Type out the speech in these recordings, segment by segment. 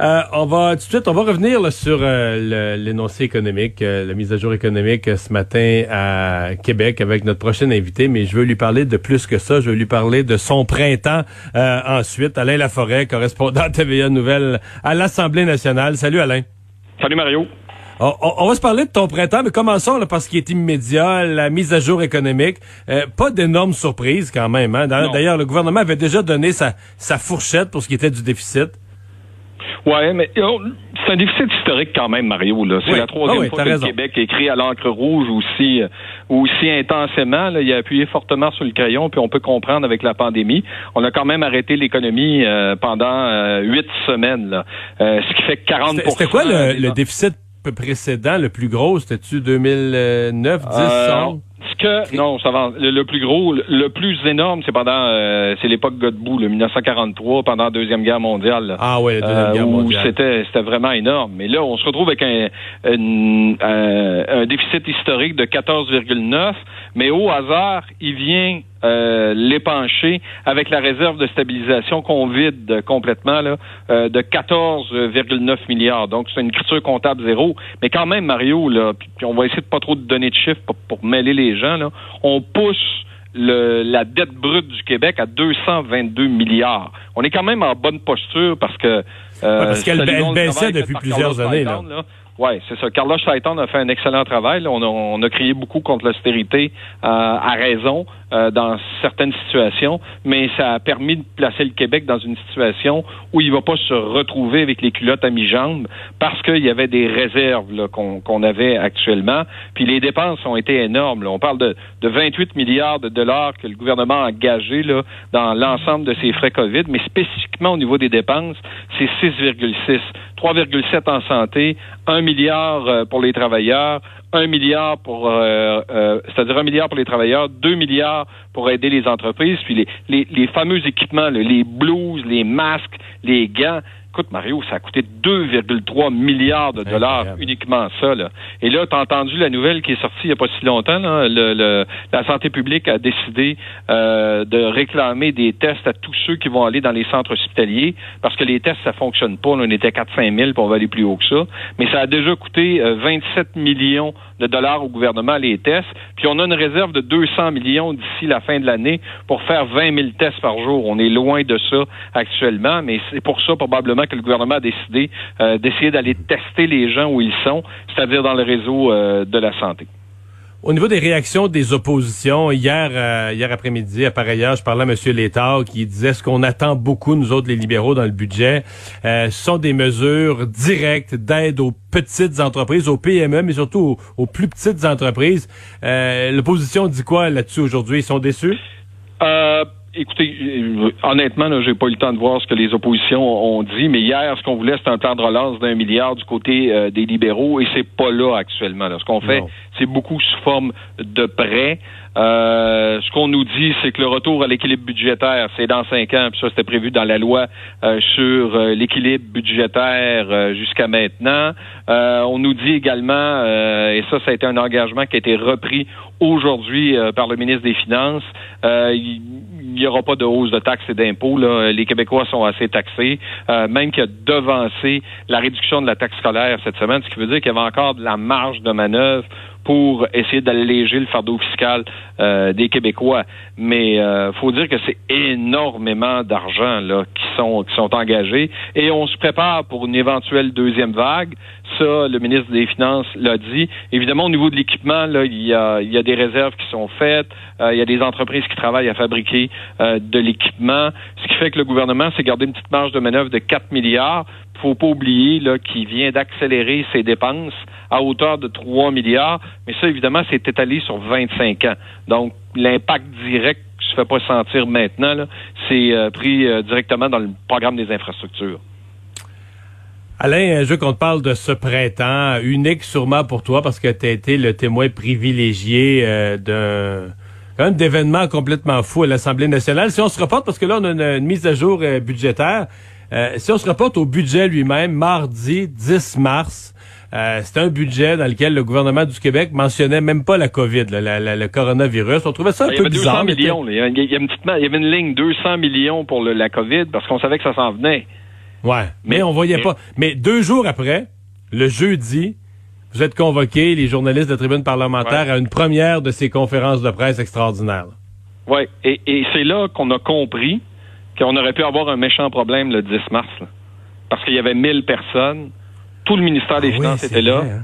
Euh, on va tout de suite, on va revenir là, sur euh, l'énoncé économique, euh, la mise à jour économique euh, ce matin à Québec avec notre prochain invité, mais je veux lui parler de plus que ça. Je veux lui parler de son printemps ensuite. Alain Laforêt, correspondant TVA Nouvelle à l'Assemblée nationale. Salut Alain. Salut Mario. On, va se parler de ton printemps, mais commençons là, parce qu'il est immédiat, la mise à jour économique. pas d'énormes surprises quand même. Hein? D'ailleurs, le gouvernement avait déjà donné sa, sa fourchette pour ce qui était du déficit. Ouais, mais oh, c'est un déficit historique quand même, Mario. C'est la troisième ah fois que le Québec écrit à l'encre rouge aussi, euh, aussi intensément. il a appuyé fortement sur le crayon, puis on peut comprendre avec la pandémie. On a quand même arrêté l'économie euh, pendant euh, huit semaines, ce qui fait 40 C'était quoi le, déficit précédent, le plus gros? C'était-tu 2009, 10, 11? Que non, ça va. Le, plus gros, le, plus énorme, c'est pendant, euh, c'est l'époque Godbout, le 1943, pendant la deuxième guerre mondiale. Ah ouais, la deuxième guerre euh, mondiale. C'était, c'était vraiment énorme. Mais là, on se retrouve avec un, un déficit historique de 14,9, mais au hasard, il vient euh, l'épancher avec la réserve de stabilisation qu'on vide complètement là, euh, de 14,9 milliards. Donc, c'est une écriture comptable zéro. Mais quand même, Mario, là, puis, on va essayer de pas trop de donner de chiffres pour, pour mêler les gens, là, on pousse le, la dette brute du Québec à 222 milliards. On est quand même en bonne posture parce que... Euh, parce qu'elle baissait depuis plusieurs années. Là. Oui, c'est ça. Carlos Shaitan a fait un excellent travail. On a, on a crié beaucoup contre l'austérité euh, à raison euh, dans certaines situations, mais ça a permis de placer le Québec dans une situation où il ne va pas se retrouver avec les culottes à mi-jambe parce qu'il y avait des réserves qu'on avait actuellement. Puis les dépenses ont été énormes. On parle de, de 28 milliards de dollars que le gouvernement a engagés là, dans l'ensemble de ses frais COVID, mais spécifiquement au niveau des dépenses, c'est 6,6. 3,7 en santé, 1 milliard euh, pour les travailleurs, 1 milliard pour, euh, euh, c'est-à-dire 1 milliard pour les travailleurs, 2 milliards pour aider les entreprises, puis les, les, les fameux équipements, les blouses, les masques, les gants, Écoute, Mario, ça a coûté 2,3 milliards de dollars uniquement ça. Là. Et là, tu as entendu la nouvelle qui est sortie il n'y a pas si longtemps. Là, le, la santé publique a décidé euh, de réclamer des tests à tous ceux qui vont aller dans les centres hospitaliers parce que les tests, ça fonctionne pas. on était 4-5 000, puis on va aller plus haut que ça. Mais ça a déjà coûté 27 euh, millions de dollars au gouvernement les tests. Puis on a une réserve de 200 millions d'ici la fin de l'année pour faire 20 000 tests par jour. On est loin de ça actuellement, mais c'est pour ça probablement que le gouvernement a décidé euh, d'essayer d'aller tester les gens où ils sont, c'est-à-dire dans le réseau euh, de la santé. Au niveau des réactions des oppositions, hier, euh, hier après-midi, à pareille heure, je parlais à M. Létard qui disait ce qu'on attend beaucoup, nous autres, les libéraux, dans le budget, euh, sont des mesures directes d'aide aux petites entreprises, aux PME, mais surtout aux, plus petites entreprises. Euh, L'opposition dit quoi là-dessus aujourd'hui? Ils sont déçus? Écoutez, euh, honnêtement, là, j'ai pas eu le temps de voir ce que les oppositions ont dit, mais hier, ce qu'on voulait, c'était un plan de relance d'un milliard du côté euh, des libéraux, et c'est pas là actuellement. Ce qu'on fait, c'est beaucoup sous forme de prêts. Euh, ce qu'on nous dit, c'est que le retour à l'équilibre budgétaire, c'est dans cinq ans, puis ça, c'était prévu dans la loi euh, sur euh, l'équilibre budgétaire jusqu'à maintenant. on nous dit également, et ça, ça a été un engagement qui a été repris aujourd'hui par le ministre des Finances, il n'y aura pas de hausse de taxes et d'impôts. Les Québécois sont assez taxés, même qu'il a devancé la réduction de la taxe scolaire cette semaine, ce qui veut dire qu'il y avait encore de la marge de manœuvre pour essayer d'alléger le fardeau fiscal euh, des Québécois. Mais euh, faut dire que c'est énormément d'argent là qui sont qui sont engagés et on se prépare pour une éventuelle deuxième vague. Ça, le ministre des Finances l'a dit. Évidemment, au niveau de l'équipement, là, il y a, il y a des réserves qui sont faites. Euh, il y a des entreprises qui travaillent à fabriquer euh, de l'équipement. Ce qui fait que le gouvernement s'est gardé une petite marge de manœuvre de 4 milliards. Faut pas oublier qu'il vient d'accélérer ses dépenses à hauteur de 3 milliards. Mais ça, évidemment, c'est étalé sur 25 ans. Donc, l'impact direct se fait pas sentir maintenant. C'est euh, pris directement dans le programme des infrastructures. Alain, je veux qu'on te parle de ce printemps, unique sûrement pour toi parce que tu as été le témoin privilégié euh, d'un quand même d'événements complètement fous à l'Assemblée nationale. Si on se reporte, parce que là, on a une, mise à jour euh, budgétaire, euh, si on se reporte au budget lui-même, mardi 10 mars, euh, c'était un budget dans lequel le gouvernement du Québec mentionnait même pas la COVID, le coronavirus. On trouvait ça un peu bizarre. Millions, il, y avait, il, y il y avait une ligne 200 millions pour le, la COVID parce qu'on savait que ça s'en venait. Ouais, mais, on voyait pas. Mais deux jours après, le jeudi, vous êtes convoqués, les journalistes de la tribune parlementaire, à une première de ces conférences de presse extraordinaires. Oui, et, et c'est là qu'on a compris qu'on aurait pu avoir un méchant problème le 10 mars. Parce qu'il y avait 1000 personnes, tout le ministère des ah Finances était là, hein.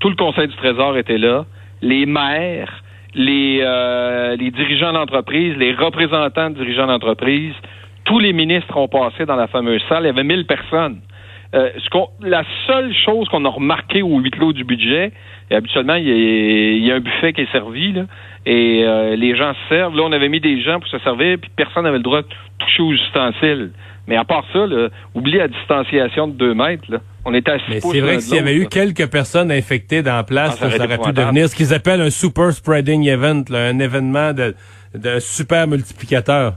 tout le Conseil du Trésor était là, les maires, les, euh, les dirigeants d'entreprise, les représentants de dirigeants d'entreprise, tous les ministres ont passé dans la fameuse salle. Il y avait 1000 personnes. Euh, ce la seule chose qu'on a remarqué au huis clos du budget, et habituellement, il y, a, un buffet qui est servi, là, et euh, les gens se servent. Là, on avait mis des gens pour se servir, puis personne n'avait le droit de toucher aux ustensiles. Mais à part ça, là, oublie la distanciation de deux mètres. Là. On était assis Mais c'est vrai que s'il y avait eu quelques personnes infectées dans la place, ah, ça, aurait pu devenir ce qu'ils appellent un super spreading event, un événement de, de super multiplicateur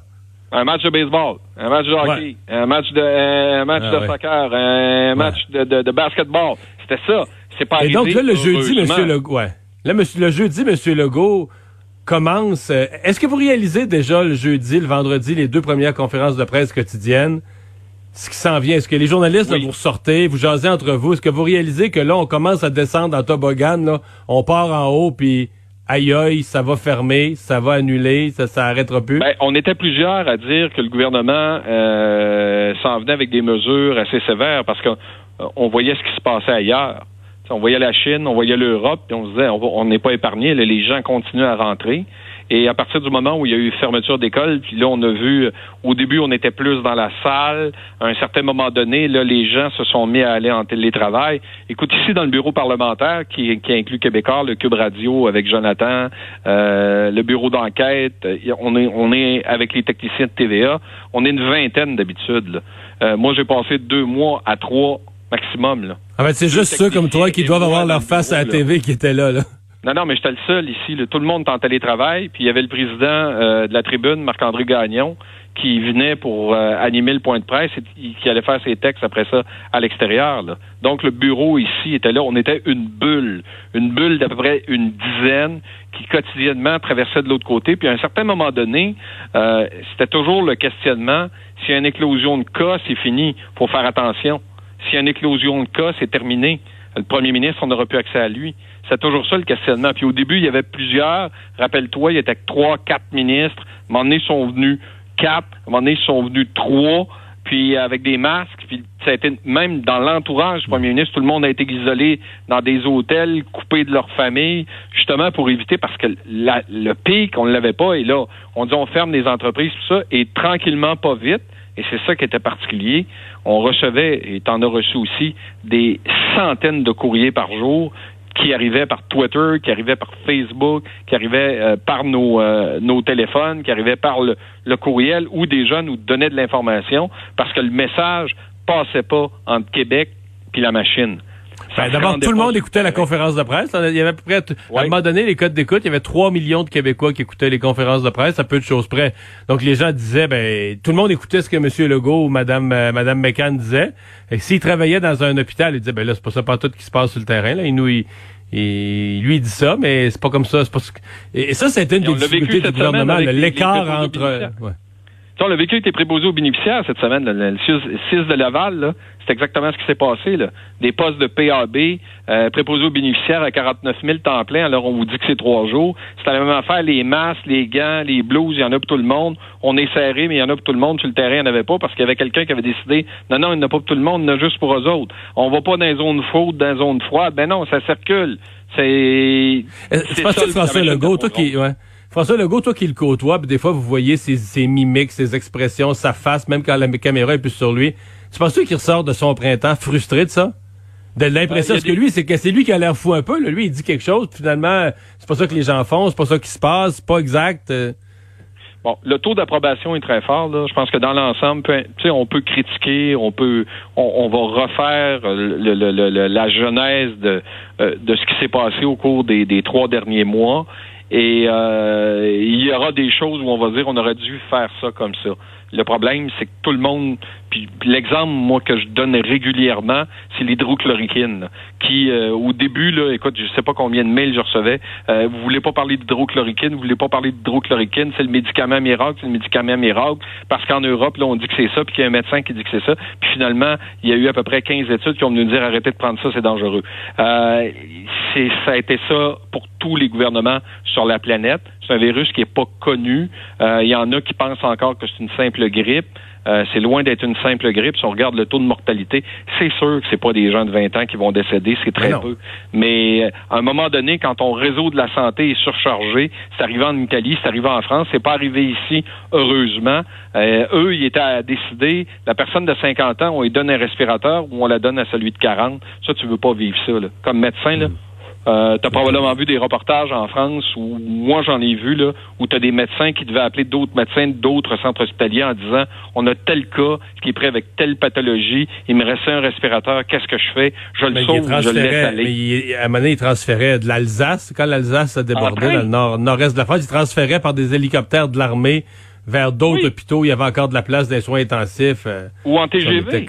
un match de baseball, un match de hockey, un match de, un match ah de soccer, un match de, de, de, basketball. C'était ça. C'est pas Et donc là, le jeudi, Monsieur Legault, ouais. Là, monsieur, le jeudi, Monsieur Legault commence. Euh, est-ce que vous réalisez déjà le jeudi, le vendredi, les deux premières conférences de presse quotidiennes? Ce qui s'en vient, est-ce que les journalistes, vous sortez, vous jasez entre vous, est-ce que vous réalisez que là, on commence à descendre en toboggan, là, on part en haut, puis aïe aïe, ça va fermer, ça va annuler, ça s'arrêtera plus? Ben, on était plusieurs à dire que le gouvernement euh, s'en venait avec des mesures assez sévères parce qu'on voyait ce qui se passait ailleurs. on voyait la Chine, on voyait l'Europe, puis on se disait on n'est pas épargné, les gens continuent à rentrer. Et à partir du moment où il y a eu fermeture d'école, puis là, on a vu, au début, on était plus dans la salle. À un certain moment donné, là, les gens se sont mis à aller en télétravail. Écoute, ici, dans le bureau parlementaire, qui, qui inclut Québécois, le Cube Radio avec Jonathan, euh, le bureau d'enquête, on est, on est avec les techniciens de TVA, on est une vingtaine d'habitude. Euh, moi, j'ai passé deux mois à trois maximum. Là. Ah ben, c'est juste ceux comme toi qui doivent avoir leur face à la TV qui étaient là. là. Non, non, mais j'étais le seul ici. Tout le monde est en télétravail. Puis il y avait le président euh, de la tribune, Marc-André Gagnon, qui venait pour euh, animer le point de presse et qui allait faire ses textes après ça à l'extérieur. Donc le bureau ici était là. On était une bulle, une bulle d'à peu près une dizaine qui quotidiennement traversait de l'autre côté. Puis à un certain moment donné, euh, c'était toujours le questionnement. S'il y a une éclosion de cas, c'est fini. faut faire attention. S'il y a une éclosion de cas, c'est terminé. Le premier ministre, on n'aura plus accès à lui. C'est toujours ça le questionnement. Puis au début, il y avait plusieurs. Rappelle-toi, il y était trois, quatre ministres. À un ils sont venus quatre. À un ils sont venus trois. Puis avec des masques. Puis ça a été même dans l'entourage du premier ministre, tout le monde a été isolé dans des hôtels, coupés de leur famille, justement pour éviter parce que le pic, on ne l'avait pas. Et là, on dit on ferme les entreprises, tout ça, et tranquillement, pas vite. Et c'est ça qui était particulier. On recevait, et en as reçu aussi, des centaines de courriers par jour qui arrivaient par Twitter, qui arrivaient par Facebook, qui arrivaient euh, par nos, euh, nos téléphones, qui arrivaient par le, le, courriel, où des gens nous donnaient de l'information parce que le message passait pas entre Québec puis la machine. Ben, D'abord, tout le monde écoutait la conférence de presse. Il y avait à peu près, à un moment donné, les codes d'écoute, il y avait 3 millions de Québécois qui écoutaient les conférences de presse, à peu de choses près. Donc, les gens disaient, ben, tout le monde écoutait ce que M. Legault ou Mme, euh, Madame McCann disait. Et s'il travaillait dans un hôpital, il disait, ben là, c'est pas ça pas tout qui se passe sur le terrain, là. Il nous, il, lui, il dit ça, mais c'est pas comme ça. Pas... Et, ça, c'était une des difficultés du gouvernement, l'écart entre... On a vécu avec les préposés aux bénéficiaires cette semaine, le 6 de Laval, c'est exactement ce qui s'est passé. Là. Des postes de PAB, euh, préposés aux bénéficiaires à 49 000 temps plein, alors on vous dit que c'est trois jours. C'est la même affaire, les masques, les gants, les blouses, il y en a pour tout le monde. On est serré, mais il y en a pour tout le monde. Sur le terrain, il n'y en avait pas parce qu'il y avait quelqu'un qui avait décidé, non, non, il n'y en a pas pour tout le monde, il y en a juste pour eux autres. On va pas dans les zones chaudes, dans les zones froides. Ben non, ça circule. C'est... C'est pas ça, François Legault, toi qui... Ouais. François Legault, toi qui le côtoie, des fois vous voyez ses, ses, mimiques, ses expressions, sa face, même quand la caméra est plus sur lui. Tu penses qu'il ressort de son printemps frustré de ça? De l'impression, ben, que lui, c'est que c'est lui qui a l'air fou un peu. Lui, il dit quelque chose, finalement, c'est pas ça que les gens font, c'est pas ça qui se passe, c'est pas exact. Euh. Bon, le taux d'approbation est très fort. Là. Je pense que dans l'ensemble, on peut critiquer, on peut, on, va refaire le, la genèse de, euh, de ce qui s'est passé au cours des, des trois derniers mois. Et euh, il y aura des choses où on va dire on aurait dû faire ça comme ça. Le problème, c'est que tout le monde, puis, l'exemple, moi, que je donne régulièrement, c'est l'hydrochloroquine, qui, euh, au début, là, écoute, je sais pas combien de mails je recevais, euh, vous voulez pas parler d'hydrochloroquine, vous voulez pas parler d'hydrochloroquine, c'est le médicament miracle, c'est le médicament miracle, parce qu'en Europe, là, on dit que c'est ça, puis qu'il y a un médecin qui dit que c'est ça, puis finalement, il y a eu à peu près 15 études qui ont venu nous dire arrêtez de prendre ça, c'est dangereux. Euh, c'est, ça a été ça pour tous les gouvernements sur la planète. C'est un virus qui est pas connu. Euh, il y en a qui pensent encore que c'est une simple grippe. Euh, c'est loin d'être une simple grippe. Si on regarde le taux de mortalité, c'est sûr que c'est pas des gens de 20 ans qui vont décéder, c'est très peu. Mais euh, à un moment donné, quand ton réseau de la santé est surchargé, c'est arrivé en Italie, c'est arrivé en France, c'est pas arrivé ici, heureusement. eux, ils étaient à décider, la personne de 50 ans, on lui donne un respirateur ou on la donne à celui de 40. Ça, tu veux pas vivre ça. Là. Comme médecin, là, mm. Euh, tu as probablement vu des reportages en France où moi j'en ai vu là où tu as des médecins qui devaient appeler d'autres médecins d'autres centres hospitaliers en disant on a tel cas qui est prêt avec telle pathologie, il me reste un respirateur, qu'est-ce que je fais? Je le sauve, je le laisse aller. Mais à un moment donné, il transférait de l'Alsace. Quand l'Alsace a débordé dans le nord nord-est de la France, il transférait par des hélicoptères de l'armée vers d'autres hôpitaux, où il y avait encore de la place des soins intensifs. Euh, ou en TGV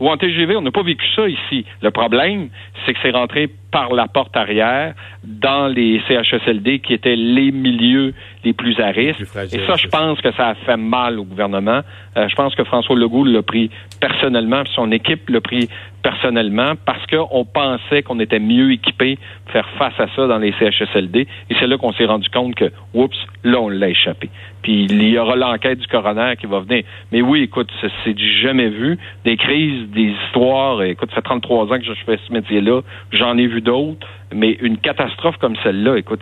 ou en TGV, on n'a pas vécu ça ici. Le problème, c'est que c'est rentré par la porte arrière dans les CHSLD qui étaient les milieux les plus à risque. Et ça, je pense que ça a fait mal au gouvernement. Euh, je pense que François Legault l'a pris personnellement, puis son équipe l'a pris personnellement, parce qu'on pensait qu'on était mieux équipé pour faire face à ça dans les CHSLD. Et c'est là qu'on s'est rendu compte que, oups, là, on l'a échappé. Puis il y aura l'enquête du coroner qui va venir. Mais oui, écoute, c'est du jamais vu. Des crises, des histoires. Écoute, ça fait 33 ans que je fais ce métier-là. J'en ai vu d'autres. Mais une catastrophe comme celle-là, écoute,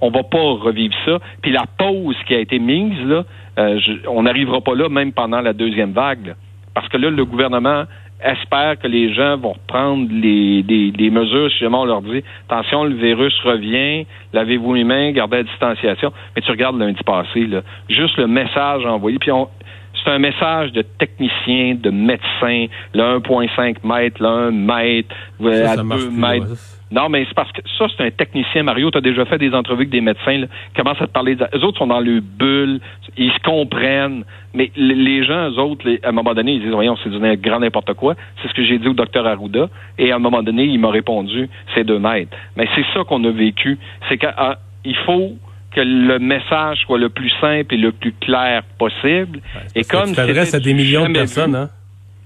on va pas revivre ça. Puis la pause qui a été mise, là, euh, on n'arrivera pas là même pendant la deuxième vague. Parce que là, le gouvernement espère que les gens vont prendre les, des, mesures, si jamais on leur dit, attention, le virus revient, lavez-vous les mains, gardez la distanciation. Mais tu regardes lundi passé, là, juste le message envoyé, puis c'est un message de technicien, de médecin, le 1,5 mètre, le 1 mètre, à 2 mètres. Non, mais c'est parce que ça, c'est un technicien, Mario. Tu as déjà fait des entrevues avec des médecins là, commencent à te parler. Les autres sont dans le bulle, ils se comprennent. Mais les gens, eux autres, à un moment donné, ils disent Voyons, c'est du grand n'importe quoi. C'est ce que j'ai dit au docteur Arruda. Et à un moment donné, il m'a répondu C'est deux mètres. Mais c'est ça qu'on a vécu. C'est qu'il ah, faut que le message soit le plus simple et le plus clair possible. et comme ça à des millions de personnes, hein?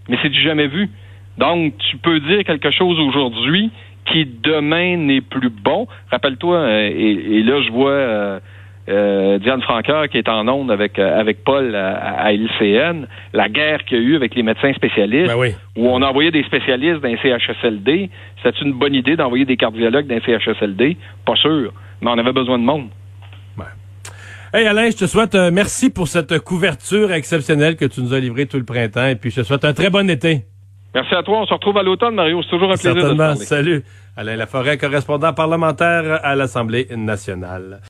Mais c'est du jamais vu. Donc, tu peux dire quelque chose aujourd'hui qui demain n'est plus bon. Rappelle-toi, euh, et, là je vois euh, euh, Diane Franqueur qui est en onde avec avec Paul à, LCN, la guerre qu'il y a eu avec les médecins spécialistes, ben où on envoyait des spécialistes dans CHSLD. C'était une bonne idée d'envoyer des cardiologues dans CHSLD? Pas sûr, mais on avait besoin de monde. Hey Alain, je te souhaite merci pour cette couverture exceptionnelle que tu nous as livrée tout le printemps et puis je te souhaite un très bon été. Merci à toi. On se retrouve à l'automne, Mario. C'est toujours un plaisir de te parler. Salut. Alain Laforêt, correspondant parlementaire à l'Assemblée nationale.